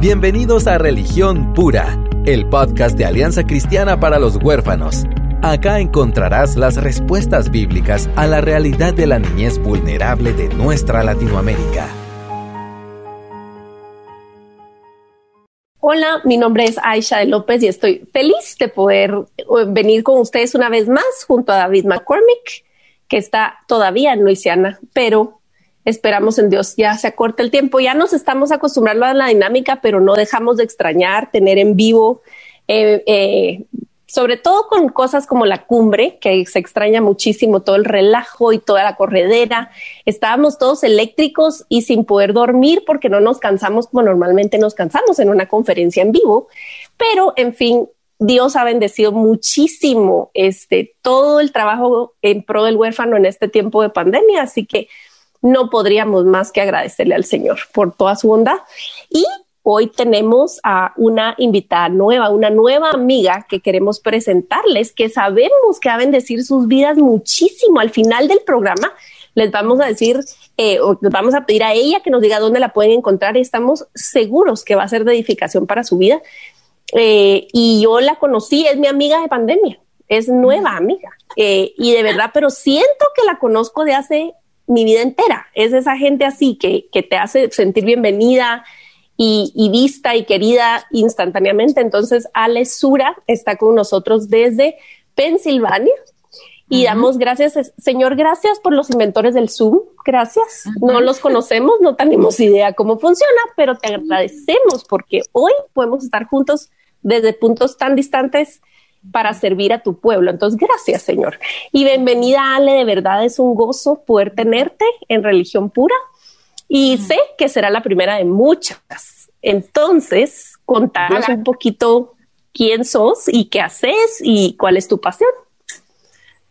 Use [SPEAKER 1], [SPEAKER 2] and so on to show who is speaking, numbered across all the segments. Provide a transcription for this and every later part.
[SPEAKER 1] Bienvenidos a Religión Pura, el podcast de Alianza Cristiana para los Huérfanos. Acá encontrarás las respuestas bíblicas a la realidad de la niñez vulnerable de nuestra Latinoamérica.
[SPEAKER 2] Hola, mi nombre es Aisha López y estoy feliz de poder eh, venir con ustedes una vez más junto a David McCormick, que está todavía en Luisiana, pero esperamos en Dios ya se acorta el tiempo. Ya nos estamos acostumbrando a la dinámica, pero no dejamos de extrañar tener en vivo, eh, eh, sobre todo con cosas como la cumbre, que se extraña muchísimo todo el relajo y toda la corredera. Estábamos todos eléctricos y sin poder dormir porque no nos cansamos como normalmente nos cansamos en una conferencia en vivo. Pero, en fin, Dios ha bendecido muchísimo este todo el trabajo en pro del huérfano en este tiempo de pandemia, así que no podríamos más que agradecerle al Señor por toda su bondad. Y hoy tenemos a una invitada nueva, una nueva amiga que queremos presentarles, que sabemos que va a bendecir sus vidas muchísimo. Al final del programa les vamos a decir, eh, o les vamos a pedir a ella que nos diga dónde la pueden encontrar y estamos seguros que va a ser de edificación para su vida. Eh, y yo la conocí, es mi amiga de pandemia, es nueva amiga. Eh, y de verdad, pero siento que la conozco de hace mi vida entera. Es esa gente así que, que te hace sentir bienvenida y, vista y querida instantáneamente. Entonces, Ale Sura está con nosotros desde Pensilvania. Y damos gracias, Señor, gracias por los inventores del Zoom. Gracias. No los conocemos, no tenemos idea cómo funciona, pero te agradecemos porque hoy podemos estar juntos desde puntos tan distantes para servir a tu pueblo. Entonces, gracias, Señor. Y bienvenida, Ale. De verdad es un gozo poder tenerte en religión pura. Y sé que será la primera de muchas. Entonces, contanos un poquito quién sos y qué haces y cuál es tu pasión.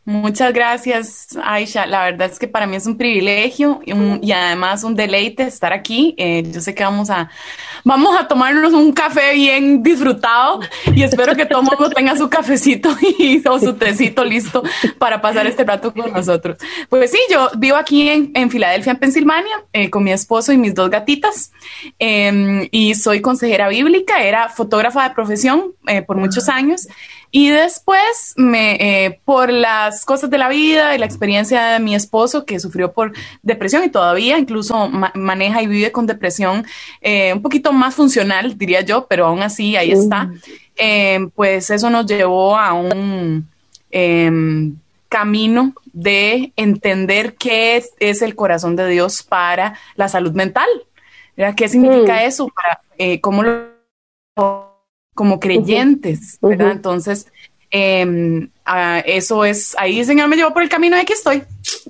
[SPEAKER 3] Muchas gracias, Aisha. La verdad es que para mí es un privilegio y, además un deleite estar aquí. Eh, yo sé que vamos a, vamos a tomarnos un café bien disfrutado y espero que todo mundo tenga su cafecito y, o su tecito listo para pasar este rato con nosotros. Pues sí, yo vivo aquí en, Filadelfia, en Pensilvania, eh, con mi esposo y mis dos gatitas em, y soy consejera bíblica, era fotógrafa de profesión eh, por muchos años y después, me, eh, por las cosas de la vida y la experiencia de mi esposo que sufrió por depresión y todavía incluso maneja y vive con depresión eh, un poquito más funcional, diría yo, pero aún así ahí está, eh, pues eso nos llevó a un em, camino de entender qué es, el corazón de Dios para la salud mental. ¿Qué significa mm. eso? Para, ¿Cómo lo como creyentes, ¿verdad? Entonces, em, eso es, ahí Señor me llevó por el camino de que estoy.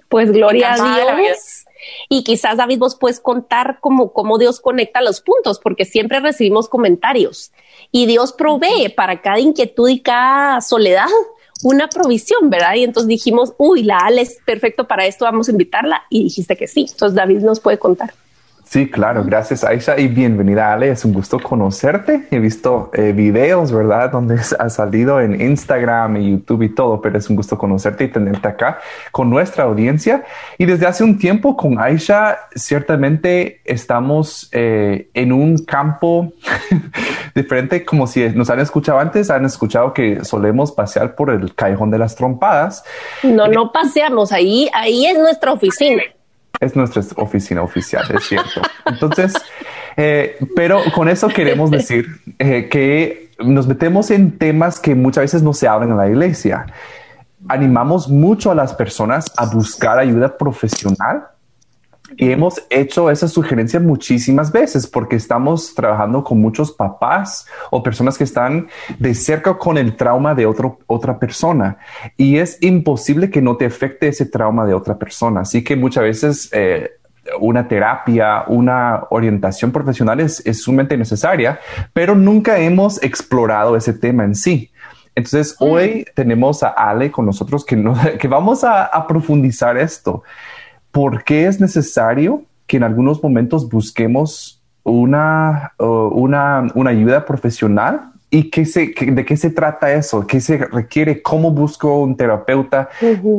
[SPEAKER 2] Pues gloria a Dios. Y quizás David vos puedes contar cómo, cómo Dios conecta los puntos, porque siempre recibimos comentarios y Dios provee para cada inquietud y cada soledad una provisión, ¿verdad? Y entonces dijimos, uy, la Ale es perfecto para esto, vamos a invitarla. Y dijiste que sí. Entonces David nos puede contar.
[SPEAKER 4] Sí, claro, gracias Aisha y bienvenida Ale, es un gusto conocerte. He visto eh, videos, ¿verdad? Donde has salido en Instagram y YouTube y todo, pero es un gusto conocerte y tenerte acá con nuestra audiencia. Y desde hace un tiempo con Aisha, ciertamente estamos eh, en un campo diferente, como si nos han escuchado antes, han escuchado que solemos pasear por el callejón de las trompadas.
[SPEAKER 2] No, no paseamos, ahí, ahí es nuestra oficina
[SPEAKER 4] es nuestra oficina oficial, es cierto. Entonces, eh, pero con eso queremos decir eh, que nos metemos en temas que muchas veces no se hablan en la iglesia. Animamos mucho a las personas a buscar ayuda profesional y hemos hecho esa sugerencia muchísimas veces porque estamos trabajando con muchos papás o personas que están de cerca con el trauma de otro, otra persona. Y es imposible que no te afecte ese trauma de otra persona. Así que muchas veces eh, una terapia, una orientación profesional es, sumamente necesaria, pero nunca hemos explorado ese tema en sí. Entonces, mm. hoy tenemos a Ale con nosotros que, que vamos a, a profundizar esto. ¿Por qué es necesario que en algunos momentos busquemos una, una, ayuda profesional ¿Y qué se, de qué se trata eso? ¿Qué se requiere? ¿Cómo busco un terapeuta?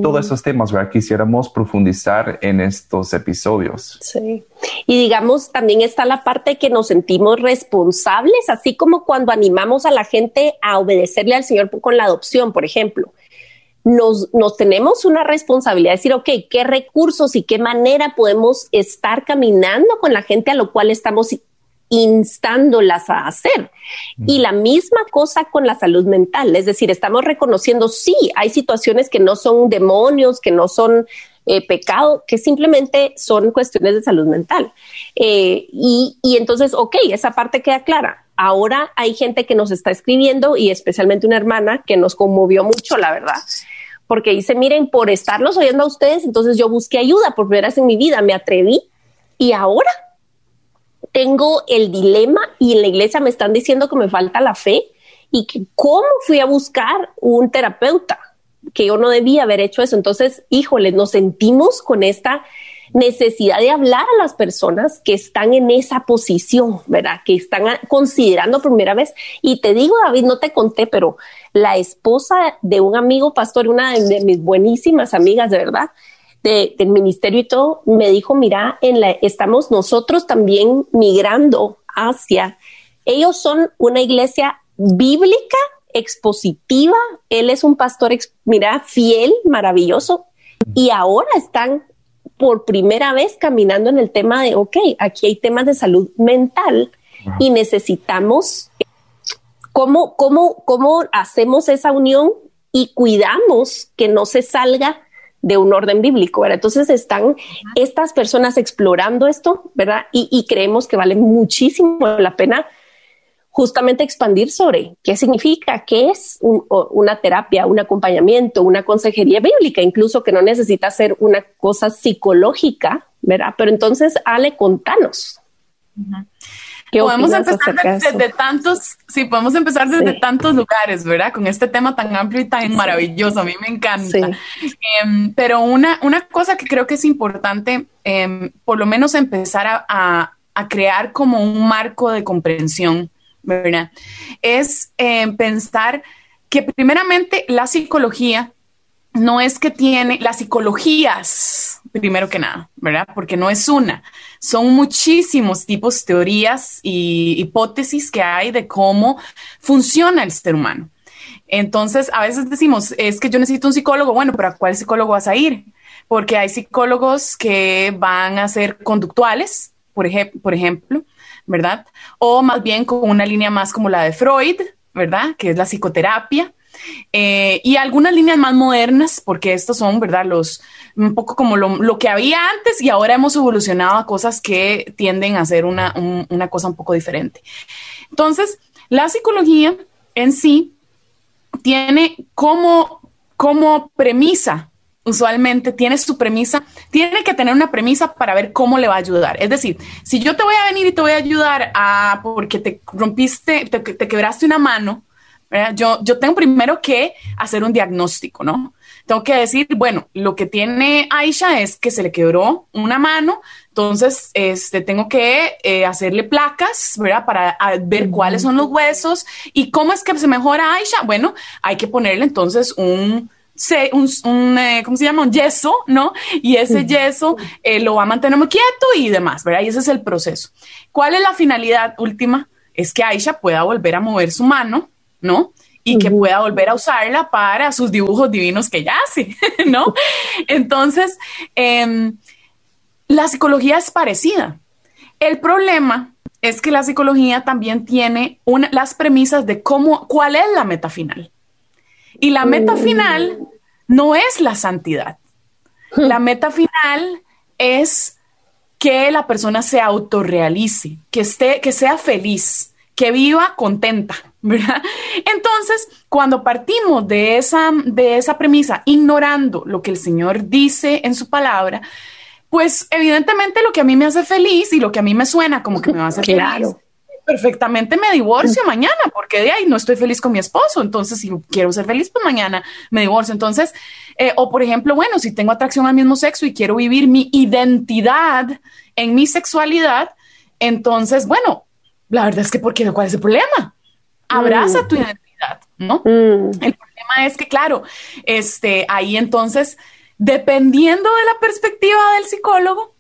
[SPEAKER 4] Todos esos temas, ¿verdad? Quisiéramos profundizar en estos episodios.
[SPEAKER 2] Sí. Y digamos, también está la parte que nos sentimos responsables, así como cuando animamos a la gente a obedecerle al Señor con la adopción, por ejemplo. Nos, nos, tenemos una responsabilidad de decir, ok, qué recursos y qué manera podemos estar caminando con la gente a lo cual estamos instándolas a hacer. Y la misma cosa con la salud mental, es decir, estamos reconociendo, sí, hay situaciones que no son demonios, que no son eh, pecado, que simplemente son cuestiones de salud mental. Eh, y, y entonces, ok, esa parte queda clara. Ahora hay gente que nos está escribiendo y especialmente una hermana que nos conmovió mucho, la verdad porque dice, miren, por estarlos oyendo a ustedes, entonces yo busqué ayuda por primera vez en mi vida, me atreví y ahora tengo el dilema y en la iglesia me están diciendo que me falta la fe y que cómo fui a buscar un terapeuta, que yo no debía haber hecho eso. Entonces, híjole, nos sentimos con esta necesidad de hablar a las personas que están en esa posición, ¿verdad? Que están considerando por primera vez. Y te digo, David, no te conté, pero la esposa de un amigo pastor, una de mis buenísimas amigas, de verdad, del ministerio y todo, me dijo, mira, en la, estamos nosotros también migrando hacia, ellos son una iglesia bíblica, expositiva, él es un pastor, mira, fiel, maravilloso, y ahora están por primera vez caminando en el tema de, ok, aquí hay temas de salud mental y necesitamos, ¿cómo, cómo, cómo hacemos esa unión y cuidamos que no se salga de un orden bíblico, ¿verdad? Entonces están estas personas explorando esto, ¿verdad? Y, creemos que vale muchísimo la pena justamente expandir sobre qué significa, qué es una terapia, un acompañamiento, una consejería bíblica, incluso que no necesita ser una cosa psicológica, ¿verdad? Pero entonces, Ale, contanos
[SPEAKER 3] podemos empezar desde, tantos, sí, podemos empezar desde tantos lugares, ¿verdad? Con este tema tan amplio y tan maravilloso, a mí me encanta. Em, pero una, una cosa que creo que es importante, em, por lo menos empezar a, a, crear como un marco de comprensión, ¿verdad? Es em, pensar que primeramente la psicología no es que tiene las psicologías, primero que nada, ¿verdad? Porque no es una, son muchísimos tipos, teorías y hipótesis que hay de cómo funciona el ser humano. Entonces, a veces decimos, es que yo necesito un psicólogo, bueno, pero ¿a cuál psicólogo vas a ir? Porque hay psicólogos que van a ser conductuales, por, por ejemplo, ¿verdad? O más bien con una línea más como la de Freud, ¿verdad? Que es la psicoterapia eh, y algunas líneas más modernas, porque estos son, ¿verdad? Los, un poco como lo, que había antes y ahora hemos evolucionado a cosas que tienden a ser una, una cosa un poco diferente. Entonces, la psicología en sí tiene como, como premisa usualmente tiene su premisa, tiene que tener una premisa para ver cómo le va a ayudar. Es decir, si yo te voy a venir y te voy a ayudar a porque te rompiste, te quebraste una mano, yo, yo tengo primero que hacer un diagnóstico, ¿no? Tengo que decir, bueno, lo que tiene Aisha es que se le quebró una mano, entonces este, tengo que eh, hacerle placas, ¿verdad? Para ver cuáles son los huesos y cómo es que se mejora Aisha. Bueno, hay que ponerle entonces un, un, eh, ¿cómo se llama? Un yeso, ¿no? Y ese yeso eh, lo va a mantener muy quieto y demás, ¿verdad? Y ese es el proceso. ¿Cuál es la finalidad última? Es que Aisha pueda volver a mover su mano ¿no? Y que pueda volver a usarla para sus dibujos divinos que ya hace, ¿no? Entonces, em, la psicología es parecida. El problema es que la psicología también tiene las premisas de cómo, cuál es la meta final. Y la meta final no es la santidad. La meta final es que la persona se autorrealice, que esté, que sea feliz, que viva contenta, ¿verdad? Entonces, cuando partimos de esa, de esa premisa, ignorando lo que el Señor dice en su palabra, pues evidentemente lo que a mí me hace feliz y lo que a mí me suena como que me va a hacer feliz, perfectamente me divorcio mañana, porque de ahí no estoy feliz con mi esposo. Entonces, si quiero ser feliz, pues mañana me divorcio. Entonces, eh, o por ejemplo, bueno, si tengo atracción al mismo sexo y quiero vivir mi identidad en mi sexualidad, entonces, bueno, la verdad es que, ¿por qué? ¿Cuál es el problema? abraza mm. tu identidad, ¿no? Mm. El problema es que, claro, este, ahí entonces, dependiendo de la perspectiva del psicólogo,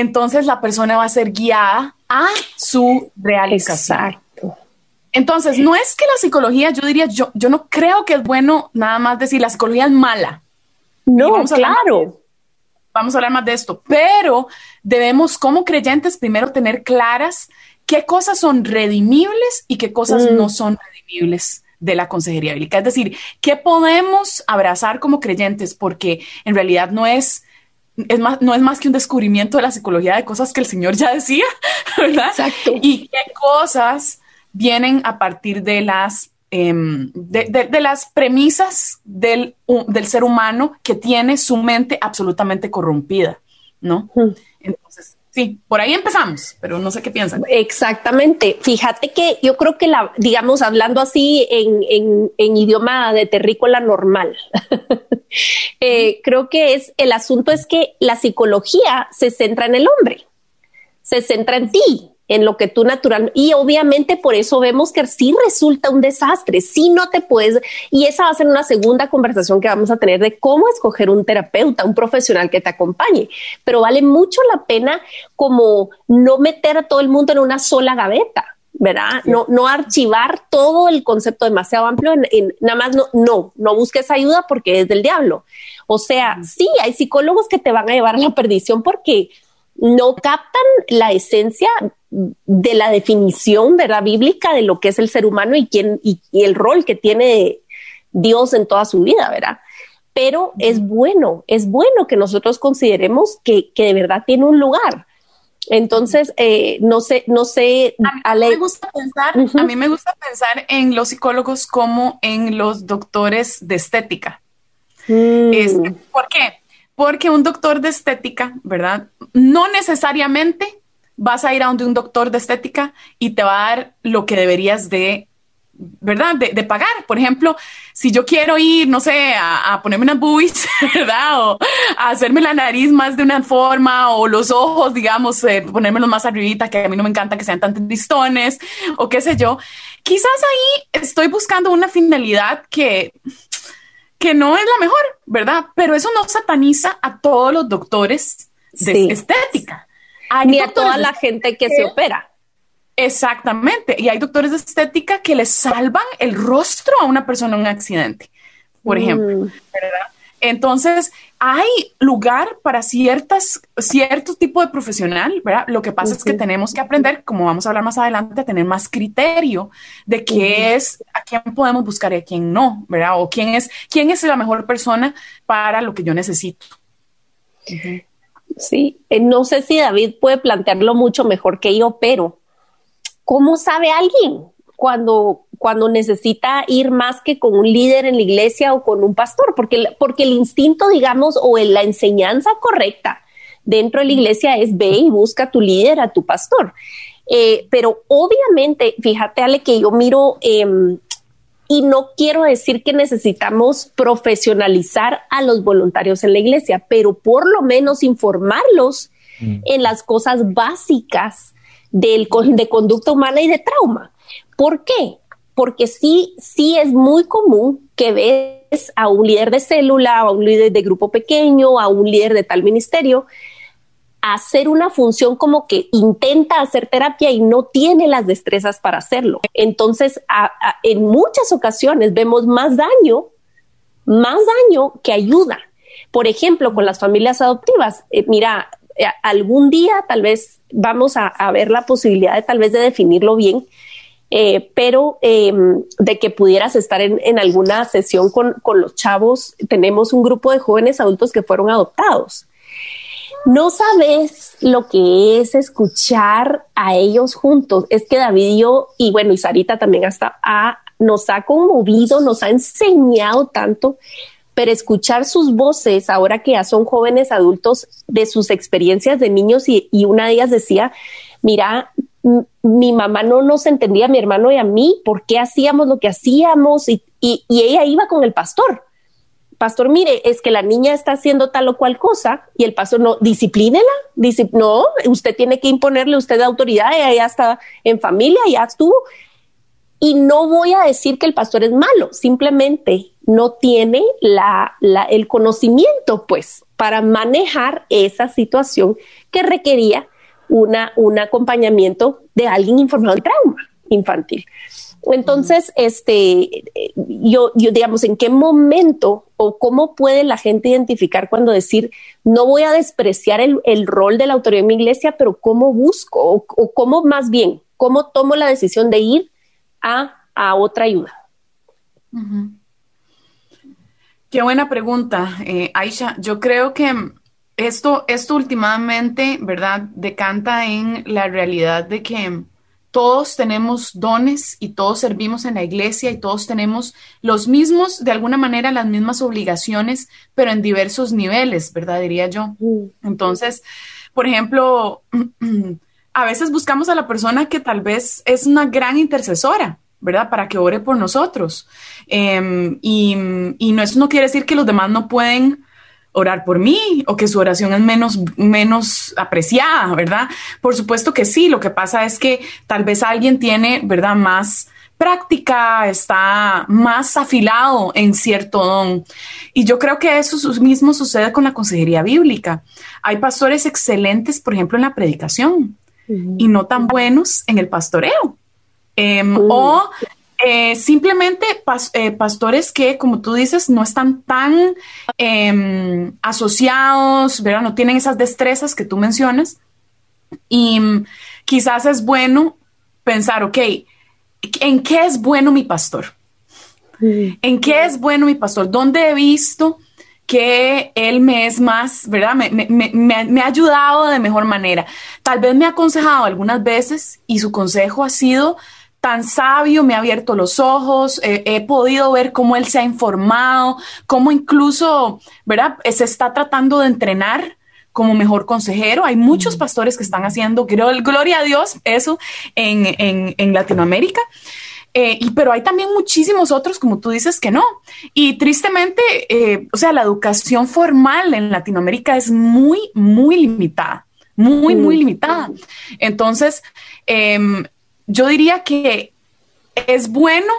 [SPEAKER 3] entonces la persona va a ser guiada a su realización. Exacto. Entonces, no es que la psicología, yo diría, yo, yo no creo que es bueno nada más decir la psicología es mala.
[SPEAKER 2] No, claro.
[SPEAKER 3] vamos a hablar más de esto, pero debemos como creyentes primero tener claras qué cosas son redimibles y qué cosas no mm. son redimibles de la consejería bíblica. Es decir, qué podemos abrazar como creyentes, porque en realidad no es, es más, no es más que un descubrimiento de la psicología de cosas que el Señor ya decía, ¿verdad? Exacto. Y qué cosas vienen a partir de las, em, de, las premisas del, del, ser humano que tiene su mente absolutamente corrompida, ¿no? Mm. Entonces, sí, por ahí empezamos, pero no sé qué piensan.
[SPEAKER 2] Exactamente. Fíjate que yo creo que la, digamos, hablando así en, en, idioma de terrícola normal, eh, creo que es el asunto es que la psicología se centra en el hombre, se centra en ti, en lo que tú natural y obviamente por eso vemos que sí resulta un desastre, si no te puedes y esa va a ser una segunda conversación que vamos a tener de cómo escoger un terapeuta, un profesional que te acompañe, pero vale mucho la pena como no meter a todo el mundo en una sola gaveta. ¿verdad? No, no archivar todo el concepto demasiado amplio en, nada más no, no, no busques ayuda porque es del diablo. O sea, sí, hay psicólogos que te van a llevar a la perdición porque no captan la esencia de la definición ¿verdad? bíblica de lo que es el ser humano y, quién, y, el rol que tiene Dios en toda su vida, ¿verdad? Pero es bueno, es bueno que nosotros consideremos que, de verdad tiene un lugar. Entonces, eh, no sé, no sé.
[SPEAKER 3] A mí, me gusta pensar, a mí me gusta pensar en los psicólogos como en los doctores de estética. Mm. Este, ¿Por qué? Porque un doctor de estética, ¿verdad? No necesariamente vas a ir a donde un doctor de estética y te va a dar lo que deberías de, ¿verdad? De, pagar. Por ejemplo, si yo quiero ir, no sé, a, ponerme unas boobies, ¿verdad? O a hacerme la nariz más de una forma o los ojos, digamos, eh, ponérmelos más arribita, que a mí no me encanta que sean tan listones o qué sé yo. Quizás ahí estoy buscando una finalidad que que no es la mejor, ¿verdad? Pero eso no sataniza a todos los doctores de estética
[SPEAKER 2] ni a toda la gente que se opera.
[SPEAKER 3] Exactamente. Y hay doctores de estética que le salvan el rostro a una persona en un accidente, por ejemplo. Mm. Entonces, hay lugar para ciertas, cierto tipo de profesional, ¿verdad? Lo que pasa es que tenemos que aprender, como vamos a hablar más adelante, a tener más criterio de qué es, a quién podemos buscar y a quién no, ¿verdad? O quién es, quién es la mejor persona para lo que yo necesito.
[SPEAKER 2] Sí, eh, no sé si David puede plantearlo mucho mejor que yo, pero ¿cómo sabe alguien cuando, cuando necesita ir más que con un líder en la iglesia o con un pastor? Porque, porque el instinto, digamos, o la enseñanza correcta dentro de la iglesia es ve y busca a tu líder, a tu pastor. Eh, pero obviamente, fíjate, Ale, que yo miro em, y no quiero decir que necesitamos profesionalizar a los voluntarios en la iglesia, pero por lo menos informarlos mm. en las cosas básicas del, de conducta humana y de trauma. ¿Por qué? Porque sí, sí es muy común que ves a un líder de célula, a un líder de grupo pequeño, a un líder de tal ministerio, hacer una función como que intenta hacer terapia y no tiene las destrezas para hacerlo. Entonces, en muchas ocasiones vemos más daño, más daño que ayuda. Por ejemplo, con las familias adoptivas, eh, mira, eh, algún día tal vez vamos a, ver la posibilidad de tal vez de definirlo bien, eh, pero em, de que pudieras estar en, en alguna sesión con, con, los chavos. Tenemos un grupo de jóvenes adultos que fueron adoptados no sabes lo que es escuchar a ellos juntos. Es que David y yo, y bueno, y Sarita también hasta nos ha conmovido, nos ha enseñado tanto, pero escuchar sus voces ahora que ya son jóvenes adultos de sus experiencias de niños y, una de ellas decía, mira, mi mamá no nos entendía, mi hermano y a mí, por qué hacíamos lo que hacíamos y ella iba con el pastor pastor, mire, es que la niña está haciendo tal o cual cosa y el pastor no, disciplínela, no, usted tiene que imponerle usted autoridad, ella ya está en familia, ya estuvo. Y no voy a decir que el pastor es malo, simplemente no tiene la, el conocimiento, pues, para manejar esa situación que requería una, un acompañamiento de alguien informado en trauma infantil. Entonces, este, yo, yo, digamos, ¿en qué momento o cómo puede la gente identificar cuando decir, no voy a despreciar el, rol de la autoridad en mi iglesia, pero cómo busco o, cómo más bien, cómo tomo la decisión de ir a, otra ayuda?
[SPEAKER 3] Qué buena pregunta, eh, Aisha. Yo creo que esto, esto últimamente, ¿verdad? Decanta en la realidad de que todos tenemos dones y todos servimos en la iglesia y todos tenemos los mismos, de alguna manera, las mismas obligaciones, pero en diversos niveles, ¿verdad? Diría yo. Entonces, por ejemplo, a veces buscamos a la persona que tal vez es una gran intercesora, ¿verdad? Para que ore por nosotros. Em, y, y no, eso no quiere decir que los demás no pueden orar por mí o que su oración es menos, menos apreciada, ¿verdad? Por supuesto que sí, lo que pasa es que tal vez alguien tiene, ¿verdad? Más práctica, está más afilado en cierto don. Y yo creo que eso mismo sucede con la consejería bíblica. Hay pastores excelentes, por ejemplo, en la predicación y no tan buenos en el pastoreo. Em, o eh, simplemente eh, pastores que, como tú dices, no están tan em, asociados, ¿verdad? No tienen esas destrezas que tú mencionas. Y mm, quizás es bueno pensar, ok, ¿en qué es bueno mi pastor? ¿En qué es bueno mi pastor? ¿Dónde he visto que él me es más, ¿verdad? Me, me, ha ayudado de mejor manera. Tal vez me ha aconsejado algunas veces y su consejo ha sido tan sabio, me ha abierto los ojos, he podido ver cómo él se ha informado, cómo incluso, ¿verdad? Se está tratando de entrenar como mejor consejero. Hay muchos pastores que están haciendo, gloria a Dios, eso en, Latinoamérica. Eh, y, pero hay también muchísimos otros, como tú dices, que no. Y tristemente, eh, o sea, la educación formal en Latinoamérica es muy, muy limitada, muy, muy limitada. Entonces, eh, yo diría que es bueno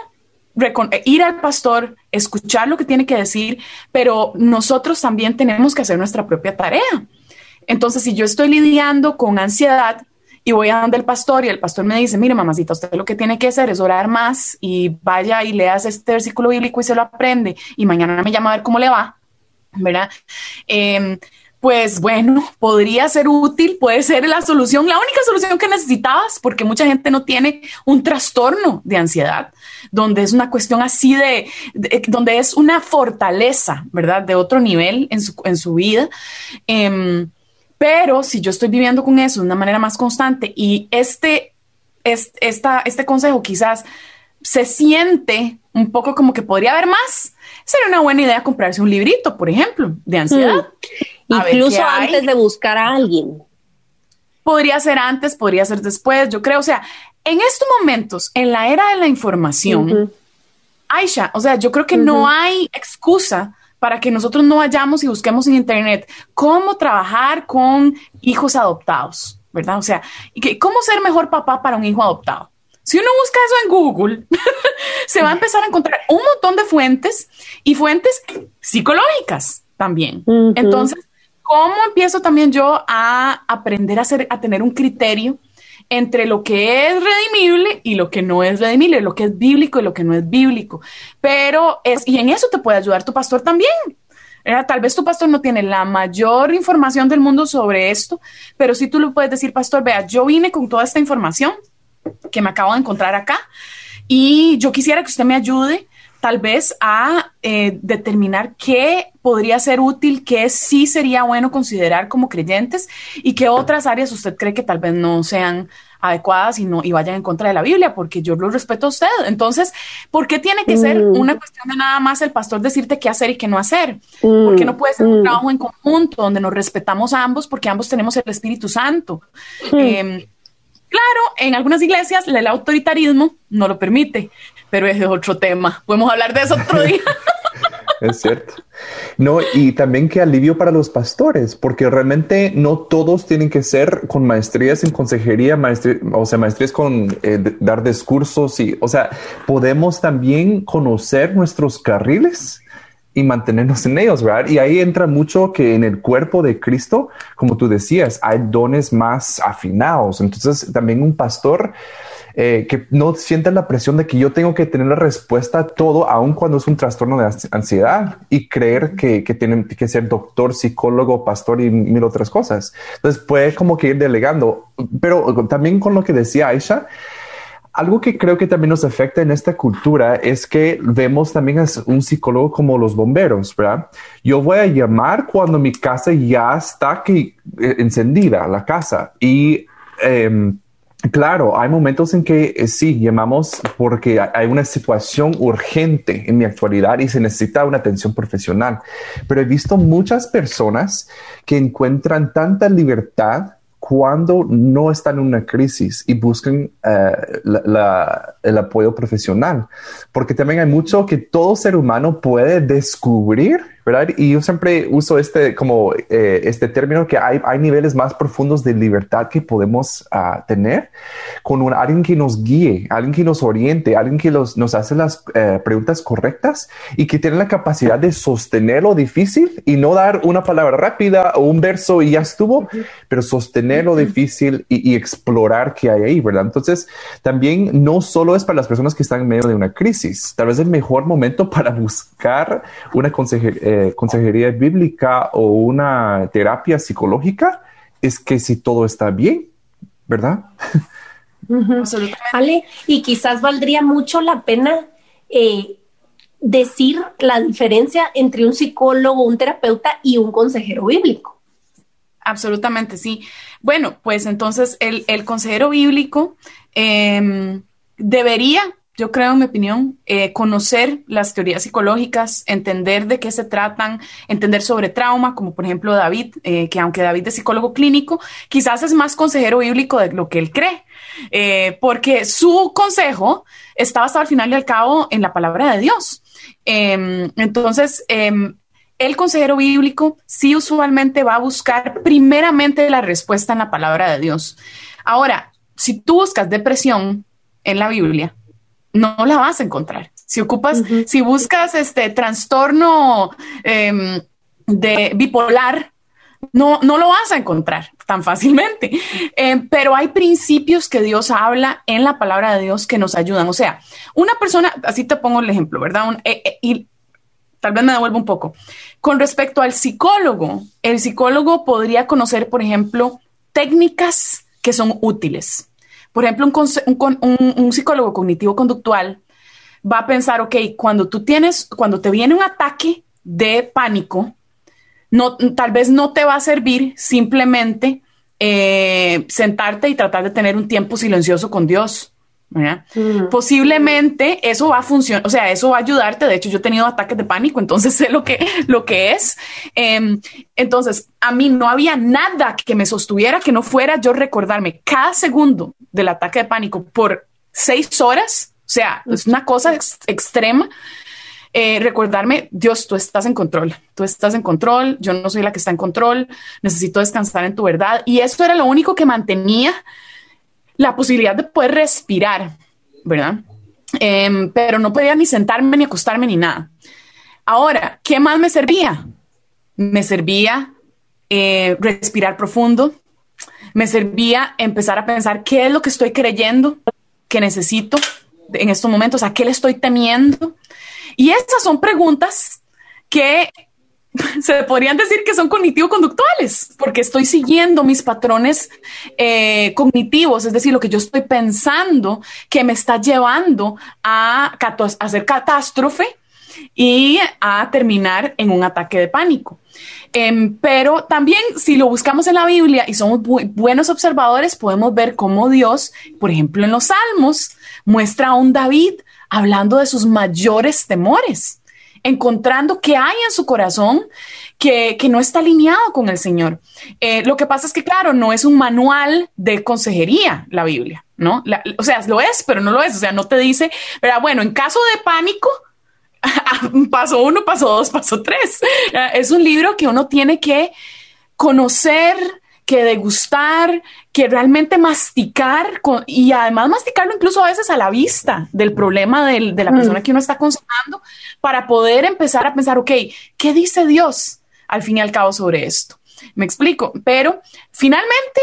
[SPEAKER 3] ir al pastor, escuchar lo que tiene que decir, pero nosotros también tenemos que hacer nuestra propia tarea. Entonces, si yo estoy lidiando con ansiedad y voy a donde el pastor y el pastor me dice, mire, mamacita, usted lo que tiene que hacer es orar más y vaya y leas este versículo bíblico y se lo aprende y mañana me llama a ver cómo le va, ¿verdad? Em, pues bueno, podría ser útil, puede ser la solución, la única solución que necesitabas, porque mucha gente no tiene un trastorno de ansiedad, donde es una cuestión así de, donde es una fortaleza, ¿verdad? De otro nivel en su, en su vida. Em, pero si yo estoy viviendo con eso de una manera más constante y este, este, esta, este consejo quizás se siente un poco como que podría haber más, sería una buena idea comprarse un librito, por ejemplo, de ansiedad. Mm.
[SPEAKER 2] Incluso antes de buscar a alguien.
[SPEAKER 3] Podría ser antes, podría ser después, yo creo. O sea, en estos momentos, en la era de la información, Aisha, o sea, yo creo que no hay excusa para que nosotros no vayamos y busquemos en Internet cómo trabajar con hijos adoptados, ¿verdad? O sea, cómo ser mejor papá para un hijo adoptado. Si uno busca eso en Google, se va a empezar a encontrar un montón de fuentes y fuentes psicológicas también. Entonces, ¿Cómo empiezo también yo a aprender a, tener un criterio entre lo que es redimible y lo que no es redimible, lo que es bíblico y lo que no es bíblico? Pero es, y en eso te puede ayudar tu pastor también. Tal vez tu pastor no tiene la mayor información del mundo sobre esto, pero si tú le puedes decir, pastor, vea, yo vine con toda esta información que me acabo de encontrar acá y yo quisiera que usted me ayude tal vez a eh, determinar qué podría ser útil, qué sí sería bueno considerar como creyentes y qué otras áreas usted cree que tal vez no sean adecuadas y, no, y vayan en contra de la Biblia, porque yo lo respeto a usted. Entonces, ¿por qué tiene que ser mm. una cuestión de nada más el pastor decirte qué hacer y qué no hacer? ¿Por qué no puede ser un mm. trabajo en conjunto donde nos respetamos a ambos porque ambos tenemos el Espíritu Santo? Em, claro, en algunas iglesias el autoritarismo no lo permite, pero ese es otro tema. Podemos hablar de eso otro día.
[SPEAKER 4] es cierto. No, y también qué alivio para los pastores, porque realmente no todos tienen que ser con maestrías en consejería, o sea, maestrías con eh, dar discursos y, o sea, podemos también conocer nuestros carriles y mantenernos en ellos, ¿verdad? Y ahí entra mucho que en el cuerpo de Cristo, como tú decías, hay dones más afinados. Entonces, también un pastor eh, que no sienta la presión de que yo tengo que tener la respuesta a todo, aun cuando es un trastorno de ansiedad y creer que, que tienen que ser doctor, psicólogo, pastor y mil otras cosas. Entonces puede como que ir delegando, pero también con lo que decía Aisha, algo que creo que también nos afecta en esta cultura es que vemos también a un psicólogo como los bomberos, ¿verdad? Yo voy a llamar cuando mi casa ya está que, eh, encendida, la casa, y eh, Claro, hay momentos en que eh, sí, llamamos porque hay una situación urgente en mi actualidad y se necesita una atención profesional, pero he visto muchas personas que encuentran tanta libertad cuando no están en una crisis y buscan eh, el apoyo profesional, porque también hay mucho que todo ser humano puede descubrir y yo siempre uso este, como eh, este término que hay, hay, niveles más profundos de libertad que podemos uh, tener con un, alguien que nos guíe, alguien que nos oriente, alguien que los, nos hace las uh, preguntas correctas y que tiene la capacidad de sostener lo difícil y no dar una palabra rápida o un verso y ya estuvo, pero sostener lo difícil y, y, explorar qué hay ahí, ¿verdad? Entonces, también no solo es para las personas que están en medio de una crisis, tal vez el mejor momento para buscar una consejería eh, consejería bíblica o una terapia psicológica es que si todo está bien, ¿verdad?
[SPEAKER 2] Vale, y quizás valdría mucho la pena eh, decir la diferencia entre un psicólogo, un terapeuta y un consejero bíblico.
[SPEAKER 3] Absolutamente, sí. Bueno, pues entonces el, consejero bíblico em, debería yo creo, en mi opinión, eh, conocer las teorías psicológicas, entender de qué se tratan, entender sobre trauma, como por ejemplo David, eh, que aunque David es psicólogo clínico, quizás es más consejero bíblico de lo que él cree, eh, porque su consejo está basado al final y al cabo en la palabra de Dios. Em, entonces, em, el consejero bíblico sí usualmente va a buscar primeramente la respuesta en la palabra de Dios. Ahora, si tú buscas depresión en la Biblia, no la vas a encontrar. Si ocupas, si buscas este trastorno em, de bipolar, no, no lo vas a encontrar tan fácilmente. Em, pero hay principios que Dios habla en la palabra de Dios que nos ayudan. O sea, una persona, así te pongo el ejemplo, ¿verdad? Eh, eh, y tal vez me devuelvo un poco. Con respecto al psicólogo, el psicólogo podría conocer, por ejemplo, técnicas que son útiles. Por ejemplo, un, psicólogo cognitivo-conductual va a pensar, ok, cuando tú tienes, cuando te viene un ataque de pánico, no, tal vez no te va a servir simplemente eh, sentarte y tratar de tener un tiempo silencioso con Dios. Mm. Posiblemente eso va a funcionar, o sea, eso va a ayudarte. De hecho, yo he tenido ataques de pánico, entonces sé lo que, lo que es. Em, entonces, a mí no había nada que me sostuviera que no fuera yo recordarme cada segundo del ataque de pánico por seis horas. O sea, es una cosa extrema. Eh, recordarme, Dios, tú estás en control, tú estás en control, yo no soy la que está en control, necesito descansar en tu verdad. Y esto era lo único que mantenía la posibilidad de poder respirar, ¿verdad? Em, pero no podía ni sentarme, ni acostarme, ni nada. Ahora, ¿qué más me servía? Me servía eh, respirar profundo, me servía empezar a pensar qué es lo que estoy creyendo que necesito en estos momentos, a qué le estoy temiendo. Y esas son preguntas que se podrían decir que son cognitivo-conductuales, porque estoy siguiendo mis patrones eh, cognitivos, es decir, lo que yo estoy pensando que me está llevando a, hacer catástrofe y a terminar en un ataque de pánico. Em, pero también si lo buscamos en la Biblia y somos buenos observadores, podemos ver cómo Dios, por ejemplo, en los Salmos, muestra a un David hablando de sus mayores temores encontrando qué hay en su corazón que, no está alineado con el Señor. Eh, lo que pasa es que, claro, no es un manual de consejería la Biblia, ¿no? o sea, lo es, pero no lo es. O sea, no te dice, pero bueno, en caso de pánico, paso uno, paso dos, paso tres. Es un libro que uno tiene que conocer, que degustar, que realmente masticar y además masticarlo incluso a veces a la vista del problema de la persona mm. que uno está consultando para poder empezar a pensar, ok, ¿qué dice Dios al fin y al cabo sobre esto? Me explico, pero finalmente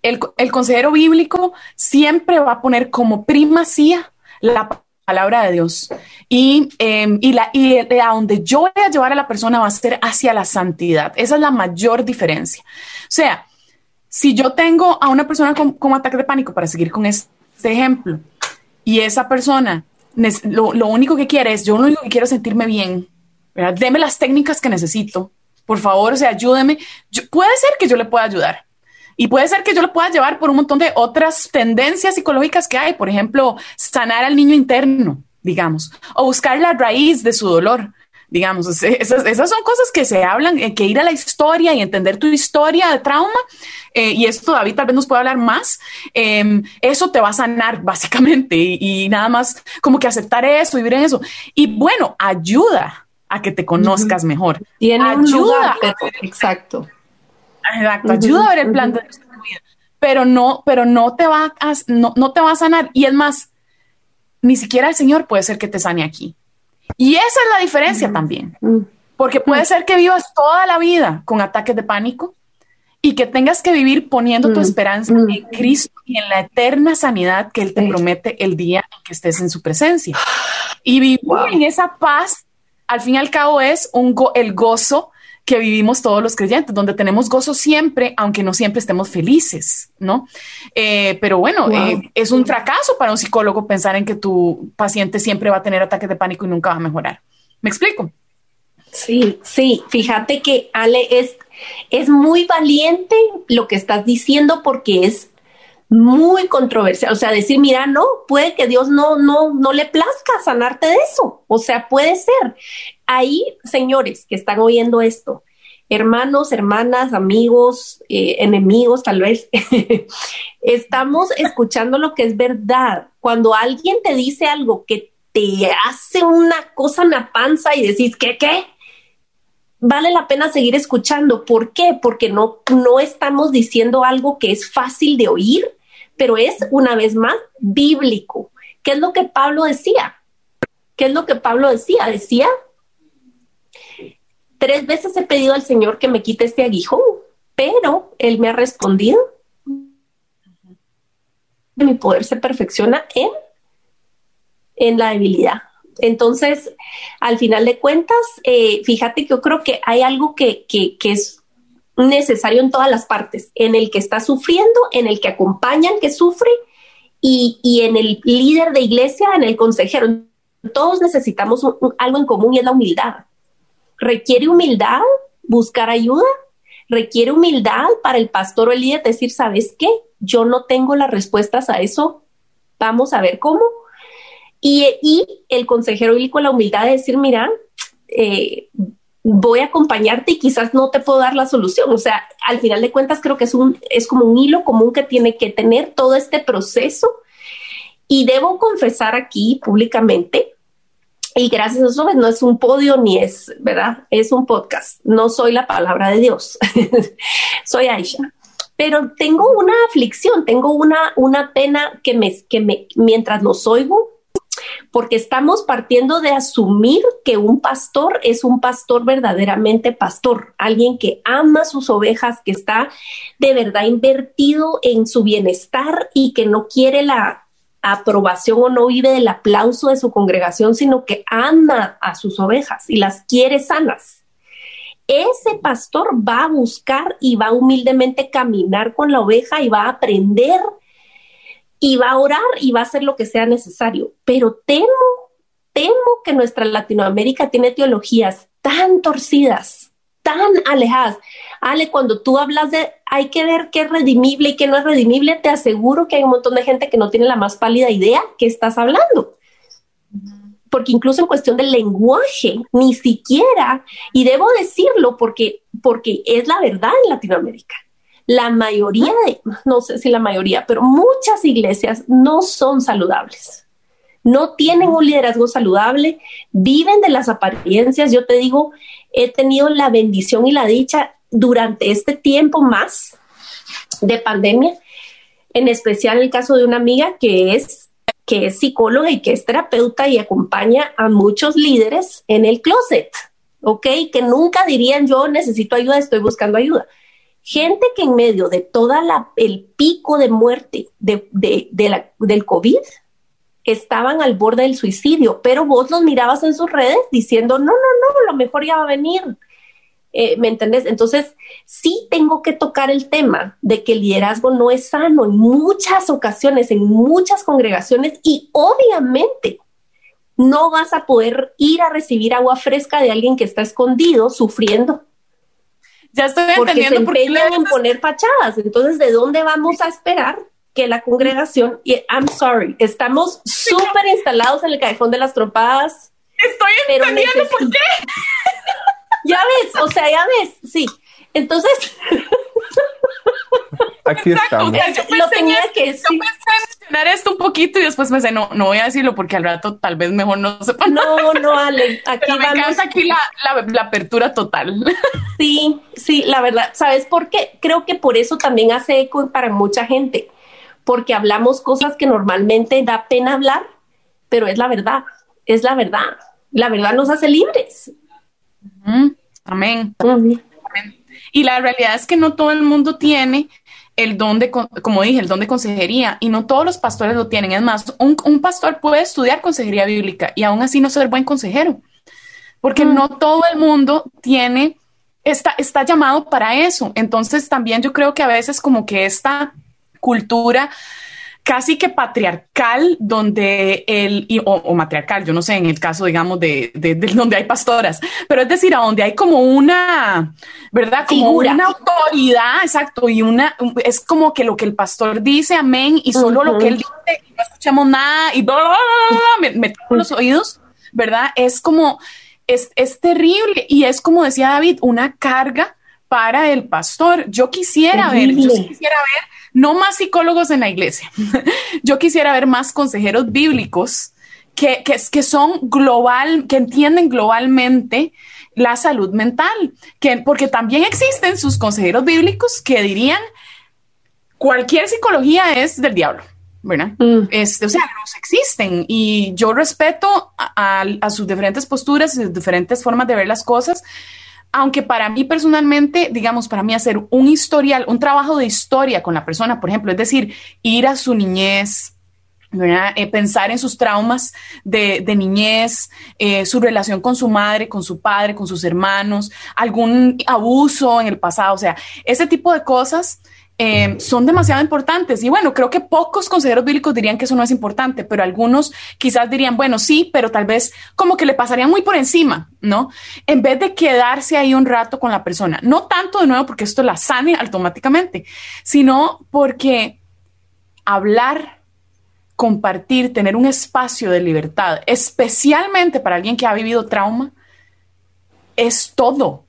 [SPEAKER 3] el, el consejero bíblico siempre va a poner como primacía la palabra de Dios. Y, em, y, la, y a donde yo voy a llevar a la persona va a ser hacia la santidad. Esa es la mayor diferencia. O sea, si yo tengo a una persona con, ataque de pánico, para seguir con este ejemplo, y esa persona lo, único que quiere es, yo lo único que quiero es sentirme bien, deme las técnicas que necesito, por favor, o sea, ayúdeme. puede ser que yo le pueda ayudar, y puede ser que yo lo pueda llevar por un montón de otras tendencias psicológicas que hay, por ejemplo, sanar al niño interno, digamos, o buscar la raíz de su dolor. Digamos, esas, son cosas que se hablan, eh, que ir a la historia y entender tu historia de trauma, eh, y esto David tal vez nos puede hablar más, em, eso te va a sanar básicamente y, nada más como que aceptar eso, vivir en eso. Y bueno, ayuda a que te conozcas mejor.
[SPEAKER 2] Tiene ayuda. exacto
[SPEAKER 3] Exacto, ayuda a ver el plan de Dios tu vida, pero no, pero no te va a, no, no te va a sanar. Y es más, ni siquiera el Señor puede ser que te sane aquí. Y esa es la diferencia también, porque puede ser que vivas toda la vida con ataques de pánico y que tengas que vivir poniendo tu esperanza en Cristo y en la eterna sanidad que Él te promete el día en que estés en su presencia. Y vivir en esa paz, al fin y al cabo, es un el gozo que vivimos todos los creyentes, donde tenemos gozo siempre, aunque no siempre estemos felices, ¿no? Eh, pero bueno, eh, es un fracaso para un psicólogo pensar en que tu paciente siempre va a tener ataques de pánico y nunca va a mejorar. ¿Me explico?
[SPEAKER 2] Sí, sí, fíjate que Ale es, es muy valiente lo que estás diciendo porque es muy controversial. O sea, decir, mira, no, puede que Dios no, no, no le plazca sanarte de eso. O sea, puede ser. Ahí, señores que están oyendo esto, hermanos, hermanas, amigos, eh, enemigos, tal vez, estamos escuchando lo que es verdad. Cuando alguien te dice algo que te hace una cosa en la panza y decís, ¿qué, qué? Vale la pena seguir escuchando. ¿Por qué? Porque no, no estamos diciendo algo que es fácil de oír, pero es una vez más bíblico. ¿Qué es lo que Pablo decía? ¿Qué es lo que Pablo decía? Decía, tres veces he pedido al Señor que me quite este aguijón, pero Él me ha respondido, mi poder se perfecciona en, en la debilidad. Entonces, al final de cuentas, eh, fíjate que yo creo que hay algo que, que, que es necesario en todas las partes, en el que está sufriendo, en el que acompañan que sufre y, y en el líder de iglesia, en el consejero. Todos necesitamos algo en común y es la humildad. Requiere humildad buscar ayuda, requiere humildad para el pastor o el líder decir, ¿sabes qué? Yo no tengo las respuestas a eso, vamos a ver cómo. Y, y el consejero bíblico la humildad de decir, mira, eh, voy a acompañarte y quizás no te puedo dar la solución. O sea, al final de cuentas creo que es, un, es como un hilo común que tiene que tener todo este proceso. Y debo confesar aquí públicamente, y gracias a eso pues, no es un podio ni es, ¿verdad? Es un podcast. No soy la palabra de Dios. soy Aisha. Pero tengo una aflicción, tengo una, una pena que me, que me, mientras los oigo, porque estamos partiendo de asumir que un pastor es un pastor verdaderamente pastor, alguien que ama sus ovejas, que está de verdad invertido en su bienestar y que no quiere la aprobación o no vive del aplauso de su congregación, sino que ama a sus ovejas y las quiere sanas. Ese pastor va a buscar y va humildemente caminar con la oveja y va a aprender y va a orar y va a hacer lo que sea necesario. Pero temo, temo que nuestra Latinoamérica tiene teologías tan torcidas, tan alejadas. Ale, cuando tú hablas de hay que ver qué es redimible y qué no es redimible, te aseguro que hay un montón de gente que no tiene la más pálida idea que estás hablando. Porque incluso en cuestión del lenguaje, ni siquiera, y debo decirlo porque, porque es la verdad en Latinoamérica la mayoría de, no sé si la mayoría, pero muchas iglesias no son saludables. no tienen un liderazgo saludable, viven de las apariencias. Yo te digo, he tenido la bendición y la dicha durante este tiempo más de pandemia, en especial el caso de una amiga que es que es psicóloga y que es terapeuta y acompaña a muchos líderes en el closet, ¿ok? Que nunca dirían yo necesito ayuda, estoy buscando ayuda. Gente que en medio de toda la, el pico de muerte de, la, del COVID estaban al borde del suicidio, pero vos los mirabas en sus redes diciendo, no, no, no, lo mejor ya va a venir. Eh, ¿Me entendés? Entonces, sí tengo que tocar el tema de que el liderazgo no es sano en muchas ocasiones, en muchas congregaciones y obviamente no vas a poder ir a recibir agua fresca de alguien que está escondido sufriendo.
[SPEAKER 3] Ya estoy
[SPEAKER 2] porque
[SPEAKER 3] entendiendo.
[SPEAKER 2] Se empeñan en poner fachadas. Entonces, ¿de dónde vamos a esperar que la congregación, y I'm sorry, estamos súper instalados en el callejón de las trompadas.
[SPEAKER 3] Estoy entendiendo por qué.
[SPEAKER 2] Ya ves, o sea, ya ves, sí. Entonces.
[SPEAKER 4] Aquí estamos.
[SPEAKER 2] lo tenía que decir. Yo
[SPEAKER 3] pensé mencionar esto un poquito y después pensé, no, no voy a decirlo porque al rato tal vez mejor no sepa.
[SPEAKER 2] No, no, Ale. Aquí
[SPEAKER 3] me encanta aquí la, la, apertura total.
[SPEAKER 2] Sí, sí, la verdad. ¿Sabes por qué? Creo que por eso también hace eco para mucha gente. Porque hablamos cosas que normalmente da pena hablar, pero es la verdad. Es la verdad. La verdad nos hace libres.
[SPEAKER 3] Amén. Y la realidad es que no todo el mundo tiene el don de, como dije, el don de consejería y no todos los pastores lo tienen. Es más, un, pastor puede estudiar consejería bíblica y aún así no ser buen consejero, porque no todo el mundo tiene, está, está llamado para eso. Entonces también yo creo que a veces como que esta cultura casi que patriarcal, donde el, o, matriarcal, yo no sé, en el caso, digamos, de, de, donde hay pastoras, pero es decir, a donde hay como una, ¿verdad? Como una autoridad, exacto, y una, es como que lo que el pastor dice, amén, y solo lo que él dice, no escuchamos nada, y bla, bla, bla, me, me los oídos, ¿verdad? Es como, es, es terrible, y es como decía David, una carga para el pastor. Yo quisiera ver, yo quisiera ver no más psicólogos en la iglesia. Yo quisiera ver más consejeros bíblicos que, que, que son global, que entienden globalmente la salud mental, que, porque también existen sus consejeros bíblicos que dirían cualquier psicología es del diablo. ¿verdad? Mm. Este, o sea, los existen y yo respeto a, a, sus diferentes posturas y sus diferentes formas de ver las cosas, aunque para mí personalmente, digamos, para mí hacer un historial, un trabajo de historia con la persona, por ejemplo, es decir, ir a su niñez, eh, pensar en sus traumas de, niñez, eh, su relación con su madre, con su padre, con sus hermanos, algún abuso en el pasado, o sea, ese tipo de cosas eh, son demasiado importantes. Y bueno, creo que pocos consejeros bíblicos dirían que eso no es importante, pero algunos quizás dirían, bueno, sí, pero tal vez como que le pasarían muy por encima, ¿no? En vez de quedarse ahí un rato con la persona. No tanto de nuevo porque esto la sane automáticamente, sino porque hablar, compartir, tener un espacio de libertad, especialmente para alguien que ha vivido trauma, es todo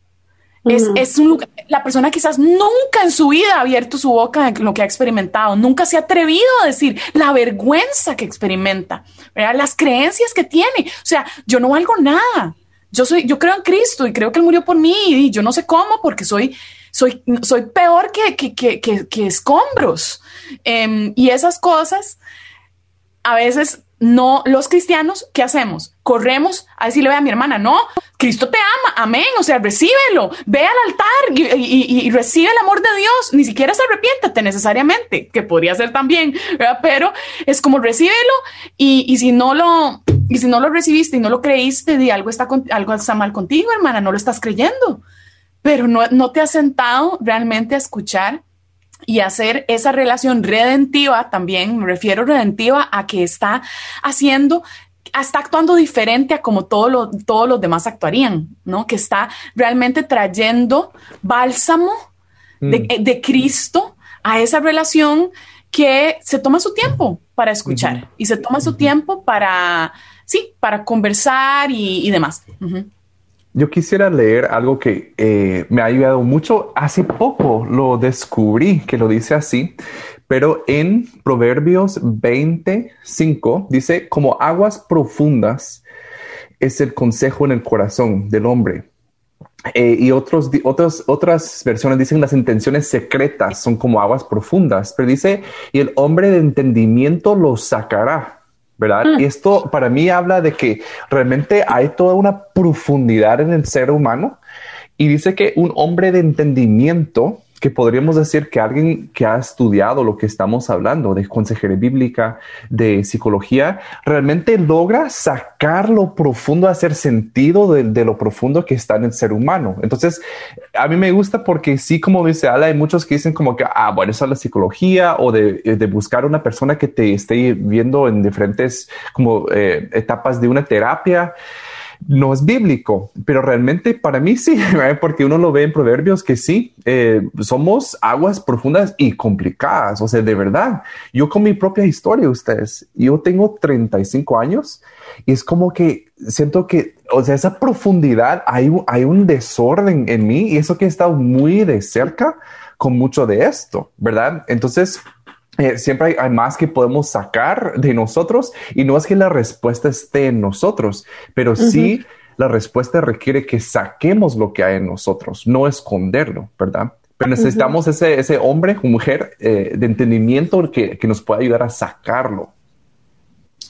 [SPEAKER 3] es, un la persona quizás nunca en su vida ha abierto su boca en lo que ha experimentado, nunca se ha atrevido a decir la vergüenza que experimenta, las creencias que tiene. O sea, yo no valgo nada. Yo soy, yo creo en Cristo y creo que Él murió por mí y yo no sé cómo porque soy, soy, soy peor que, que, que, que, escombros. Em, y esas cosas a veces no, los cristianos, ¿qué hacemos? Corremos a decirle a mi hermana, no, Cristo te ama, amén, o sea, recíbelo, ve al altar y, recibe el amor de Dios, ni siquiera se arrepiéntate necesariamente, que podría ser también, pero es como recíbelo y, si no lo, y si no lo recibiste y no lo creíste, di algo está, algo está mal contigo, hermana, no lo estás creyendo, pero no, no te has sentado realmente a escuchar y hacer esa relación redentiva también, me refiero redentiva a que está haciendo está actuando diferente a como todos los demás actuarían, ¿no? Que está realmente trayendo bálsamo de, mm. de, Cristo a esa relación que se toma su tiempo para escuchar y se toma su tiempo para, sí, para conversar y, demás.
[SPEAKER 4] Yo quisiera leer algo que eh, me ha ayudado mucho. Hace poco lo descubrí, que lo dice así, pero en Proverbios 25 dice, como aguas profundas es el consejo en el corazón del hombre. Eh, y otros, otros, otras versiones dicen las intenciones secretas son como aguas profundas, pero dice, y el hombre de entendimiento lo sacará. ¿Verdad? Mm. Y esto para mí habla de que realmente hay toda una profundidad en el ser humano y dice que un hombre de entendimiento que podríamos decir que alguien que ha estudiado lo que estamos hablando de consejería bíblica, de psicología, realmente logra sacar lo profundo, hacer sentido de, lo profundo que está en el ser humano. Entonces, a mí me gusta porque sí, como dice Ala, hay muchos que dicen como que, ah, bueno, eso es la psicología o de, de buscar una persona que te esté viendo en diferentes como eh, etapas de una terapia no es bíblico, pero realmente para mí sí, porque uno lo ve en proverbios que sí, eh, somos aguas profundas y complicadas, o sea, de verdad, yo con mi propia historia, ustedes, yo tengo 35 años y es como que siento que, o sea, esa profundidad, hay, hay un desorden en mí y eso que he estado muy de cerca con mucho de esto, ¿verdad? Entonces, eh, siempre hay, más que podemos sacar de nosotros y no es que la respuesta esté en nosotros, pero sí la respuesta requiere que saquemos lo que hay en nosotros, no esconderlo, ¿verdad? Pero necesitamos ese, ese hombre o mujer eh, de entendimiento que, que, nos pueda ayudar a sacarlo.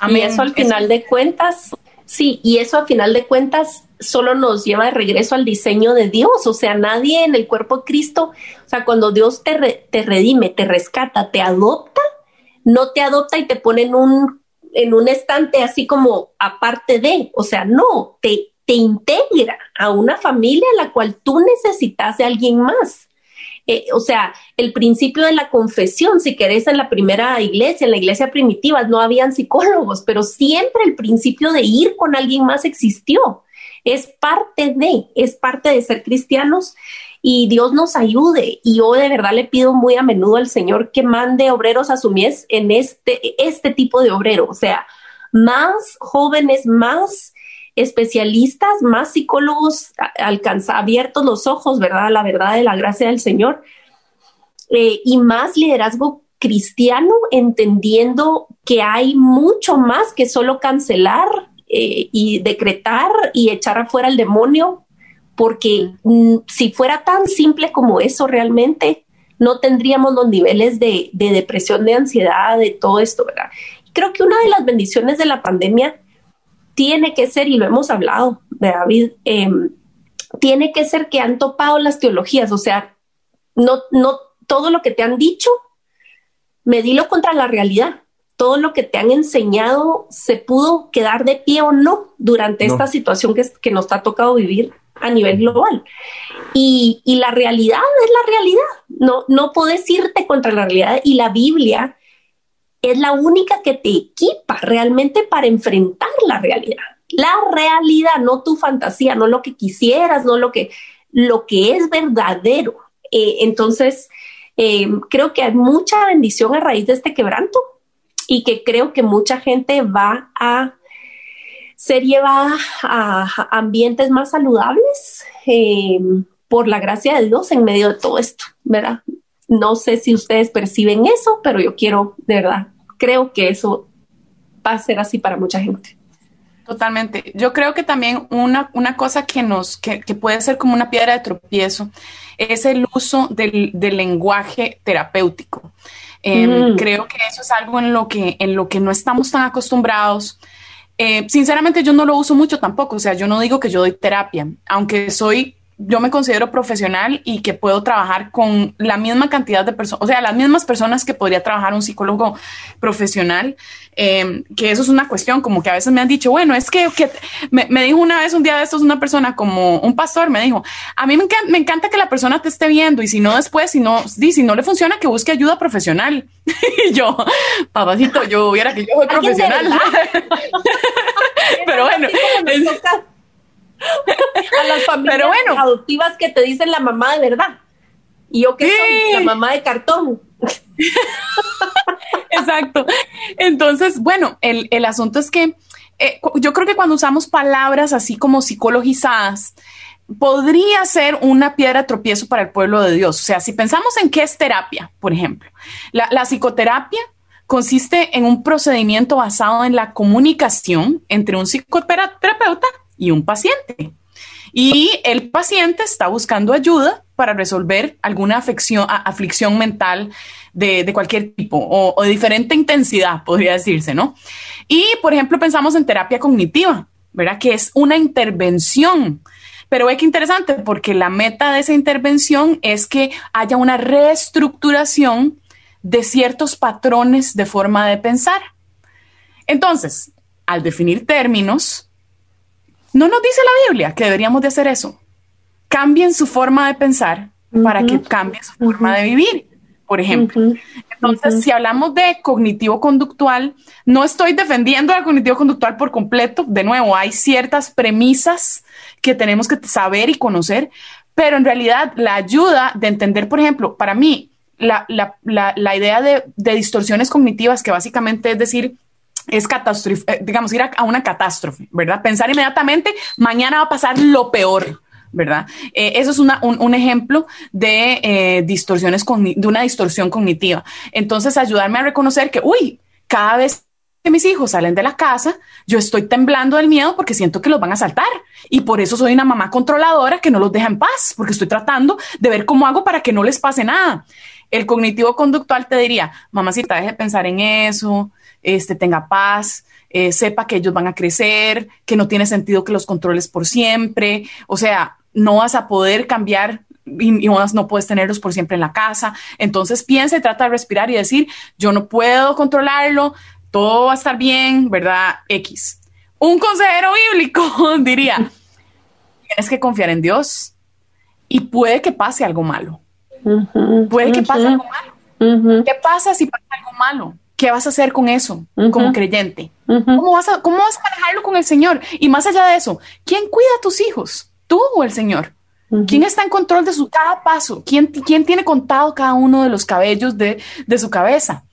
[SPEAKER 2] Y eso al final de cuentas, sí, y eso al final de cuentas solo nos lleva de regreso al diseño de Dios. O sea, nadie en el cuerpo de Cristo, o sea, cuando Dios te, te redime, te rescata, te adopta, no te adopta y te pone en un, en un estante así como aparte de, o sea, no, te, te integra a una familia a la cual tú necesitas de alguien más. Eh, o sea, el principio de la confesión, si querés, en la primera iglesia, en la iglesia primitiva, no habían psicólogos, pero siempre el principio de ir con alguien más existió es parte de, es parte de ser cristianos y Dios nos ayude. Y yo de verdad le pido muy a menudo al Señor que mande obreros a su mies en este, este tipo de obrero, o sea, más jóvenes, más especialistas, más psicólogos alcanza, abiertos los ojos, ¿verdad? La verdad de la gracia del Señor. Eh, y más liderazgo cristiano, entendiendo que hay mucho más que solo cancelar eh, y decretar y echar afuera al demonio, porque si fuera tan simple como eso realmente, no tendríamos los niveles de, depresión, de ansiedad, de todo esto, ¿verdad? Creo que una de las bendiciones de la pandemia tiene que ser, y lo hemos hablado, de David, em, tiene que ser que han topado las teologías, o sea, no, no todo lo que te han dicho, medilo contra la realidad todo lo que te han enseñado se pudo quedar de pie o no durante esta situación que, que, nos ha tocado vivir a nivel global. Y, la realidad es la realidad. No, no puedes irte contra la realidad y la Biblia es la única que te equipa realmente para enfrentar la realidad. La realidad, no tu fantasía, no lo que quisieras, no lo que, lo que es verdadero. Eh, entonces, eh, creo que hay mucha bendición a raíz de este quebranto y que creo que mucha gente va a ser llevada a ambientes más saludables eh, por la gracia de Dios en medio de todo esto, ¿verdad? No sé si ustedes perciben eso, pero yo quiero, de verdad, creo que eso va a ser así para mucha gente.
[SPEAKER 3] Totalmente. Yo creo que también una, una cosa que nos, que, puede ser como una piedra de tropiezo es el uso del, del lenguaje terapéutico. Em, mm. Creo que eso es algo en lo que, en lo que no estamos tan acostumbrados. Eh, sinceramente, yo no lo uso mucho tampoco. O sea, yo no digo que yo doy terapia, aunque soy yo me considero profesional y que puedo trabajar con la misma cantidad de personas, o sea, las mismas personas que podría trabajar un psicólogo profesional, em, que eso es una cuestión, como que a veces me han dicho, bueno, es que, me, dijo una vez, un día de estos, una persona como un pastor me dijo, a mí me, encanta, que la persona te esté viendo y si no después, si no, si no le funciona, que busque ayuda profesional. y yo, papacito, yo hubiera que yo soy profesional. Pero bueno,
[SPEAKER 2] a las familias adoptivas que te dicen la mamá de verdad. Y yo que soy la mamá de cartón.
[SPEAKER 3] Exacto. Entonces, bueno, el, asunto es que eh, yo creo que cuando usamos palabras así como psicologizadas, podría ser una piedra tropiezo para el pueblo de Dios. O sea, si pensamos en qué es terapia, por ejemplo, la, la psicoterapia consiste en un procedimiento basado en la comunicación entre un psicoterapeuta y un paciente. Y el paciente está buscando ayuda para resolver alguna aflicción mental de, cualquier tipo o, de diferente intensidad, podría decirse, ¿no? Y, por ejemplo, pensamos en terapia cognitiva, ¿verdad? Que es una intervención. Pero ve que interesante, porque la meta de esa intervención es que haya una reestructuración de ciertos patrones de forma de pensar. Entonces, al definir términos, no nos dice la Biblia que deberíamos de hacer eso. Cambien su forma de pensar para que cambie su forma de vivir, por ejemplo. Entonces, si hablamos de cognitivo-conductual, no estoy defendiendo al cognitivo-conductual por completo. De nuevo, hay ciertas premisas que tenemos que saber y conocer, pero en realidad la ayuda de entender, por ejemplo, para mí, la, la, la, la idea de, de, distorsiones cognitivas, que básicamente es decir, es catástrofe, eh, digamos, ir a, una catástrofe, ¿verdad? Pensar inmediatamente, mañana va a pasar lo peor. ¿Verdad? Eh, eso es una, un, un, ejemplo de eh, distorsiones, de una distorsión cognitiva. Entonces, ayudarme a reconocer que, uy, cada vez que mis hijos salen de la casa, yo estoy temblando del miedo porque siento que los van a saltar. Y por eso soy una mamá controladora que no los deja en paz, porque estoy tratando de ver cómo hago para que no les pase nada. El cognitivo conductual te diría, mamacita, deje de pensar en eso, este, tenga paz, eh, sepa que ellos van a crecer, que no tiene sentido que los controles por siempre, o sea, no vas a poder cambiar y, y, no puedes tenerlos por siempre en la casa. Entonces piensa y trata de respirar y decir, yo no puedo controlarlo, todo va a estar bien, ¿verdad? X. Un consejero bíblico diría, tienes que confiar en Dios y puede que pase algo malo. Puede que pase algo malo. ¿Qué pasa si pasa algo malo? ¿Qué vas a hacer con eso como creyente? ¿Cómo, vas a, ¿Cómo vas a manejarlo con el Señor? Y más allá de eso, ¿quién cuida a tus hijos? ¿Tú o el Señor? ¿Quién está en control de su cada paso? ¿Quién, quién tiene contado cada uno de los cabellos de, de su cabeza?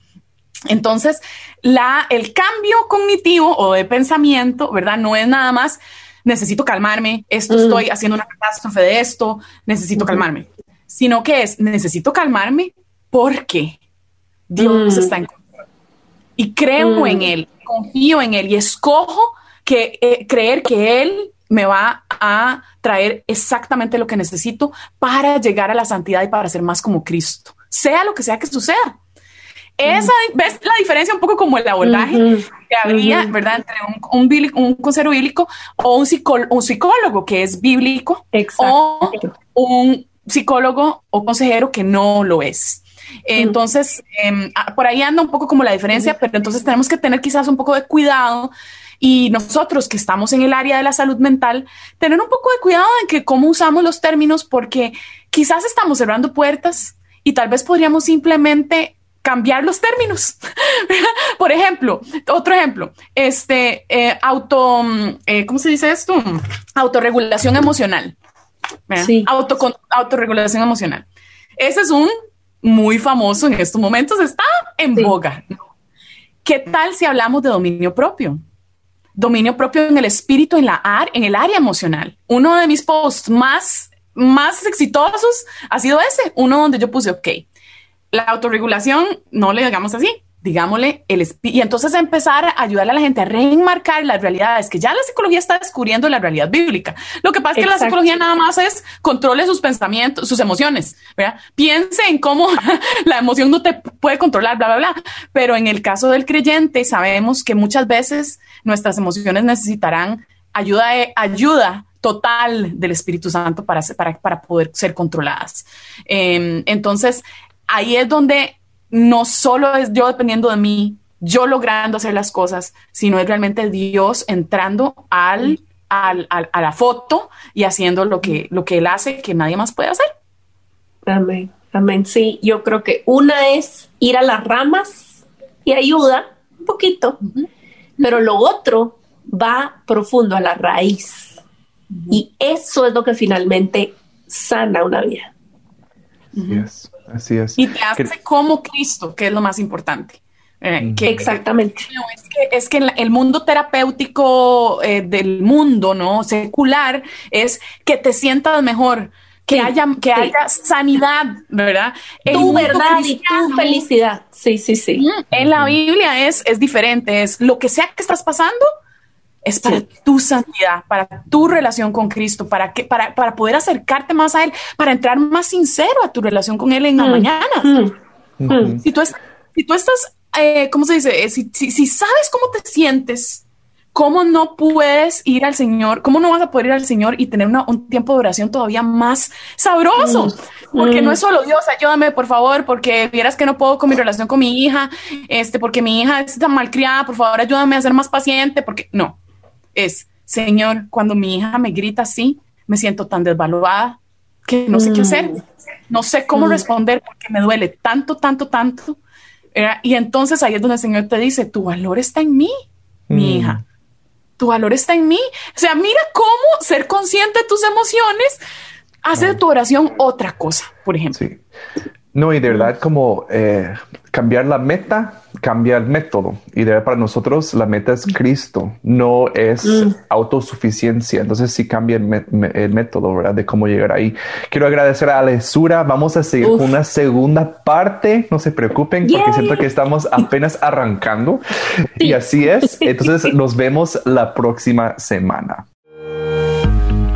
[SPEAKER 3] Entonces, la, el cambio cognitivo o de pensamiento, ¿verdad? No es nada más, necesito calmarme, esto estoy haciendo una catástrofe de esto, necesito calmarme sino que es, necesito calmarme porque Dios está en control. Y creo mm. en Él, confío en Él y escojo que, eh, creer que Él me va a traer exactamente lo que necesito para llegar a la santidad y para ser más como Cristo, sea lo que sea que suceda. Esa, mm. ¿ves la diferencia un poco como el abordaje que había, ¿verdad? Entre un, un, consejero bíblico o un, un, psicólogo que es bíblico o un psicólogo o consejero que no lo es. Entonces, ah, por ahí anda un poco como la diferencia, pero entonces tenemos que tener quizás un poco de cuidado y nosotros que estamos en el área de la salud mental, tener un poco de cuidado en que cómo usamos los términos, porque quizás estamos cerrando puertas y tal vez podríamos simplemente cambiar los términos. Por ejemplo, otro ejemplo, este eh, auto, eh, ¿cómo se dice esto? Autorregulación emocional. Sí. autorregulación emocional. Ese es un muy famoso en estos momentos, está en boga. ¿Qué tal si hablamos de dominio propio? Dominio propio en el espíritu, en, la en el área emocional. Uno de mis posts más, más exitosos ha sido ese, uno donde yo puse, ok, la autorregulación, no le digamos así, digámosle, el y entonces empezar a ayudarle a la gente a reenmarcar las realidades, que ya la psicología está descubriendo la realidad bíblica. Lo que pasa es que la psicología nada más es controle sus pensamientos, sus emociones, ¿verdad? Piense en cómo la emoción no te puede controlar, bla, bla, bla. Pero en el caso del creyente, sabemos que muchas veces nuestras emociones necesitarán ayuda, ayuda total del Espíritu Santo para, para, para poder ser controladas. Eh, entonces, ahí es donde no solo es yo dependiendo de mí, yo logrando hacer las cosas, sino es realmente Dios entrando al, al, a la foto y haciendo lo que, lo que Él hace que nadie más puede hacer.
[SPEAKER 2] Amén, amén. Sí, yo creo que una es ir a las ramas y ayuda un poquito, pero lo otro va profundo a la raíz. Y eso es lo que finalmente sana una vida.
[SPEAKER 4] Así es.
[SPEAKER 3] Y te hace como Cristo, que es lo más importante.
[SPEAKER 2] Eh, Exactamente.
[SPEAKER 3] Es que, el mundo terapéutico eh, del mundo, ¿no? Secular, es que te sientas mejor, que haya, que haya sanidad, ¿verdad?
[SPEAKER 2] tu verdad y tu felicidad. Sí, sí, sí.
[SPEAKER 3] En la Biblia es, es diferente, es lo que sea que estás pasando, es para tu santidad, para tu relación con Cristo, para, que, para, para poder acercarte más a Él, para entrar más sincero a tu relación con Él en la mm. mañana. Mm. Si, tú si tú estás eh, ¿cómo se dice? Eh, si, si, sabes cómo te sientes, ¿cómo no puedes ir al Señor? ¿Cómo no vas a poder ir al Señor y tener un tiempo de oración todavía más sabroso? Mm. Porque no es mm. solo Dios, ayúdame por favor, porque vieras que no puedo con mi relación con mi hija, este, porque mi hija está mal criada, por favor ayúdame a ser más paciente, porque no, es Señor, cuando mi hija me grita así, me siento tan desvaluada que no sé qué hacer, mm. no sé cómo responder porque me duele tanto, tanto, tanto y entonces ahí es donde el Señor te dice, tu valor está en mí, mi mm. hija. Tu valor está en mí. O sea, mira cómo ser consciente de tus emociones hace de tu oración otra cosa, por ejemplo. Sí.
[SPEAKER 4] No, y de verdad como eh, cambiar la meta, cambia el método. Y de verdad para nosotros la meta es Cristo, no es mm. autosuficiencia. Entonces sí cambia el, método, ¿verdad? De cómo llegar ahí. Quiero agradecer a Alesura. Vamos a seguir con una segunda parte. No se preocupen porque siento que estamos apenas arrancando. Y así es. Entonces nos vemos la próxima semana.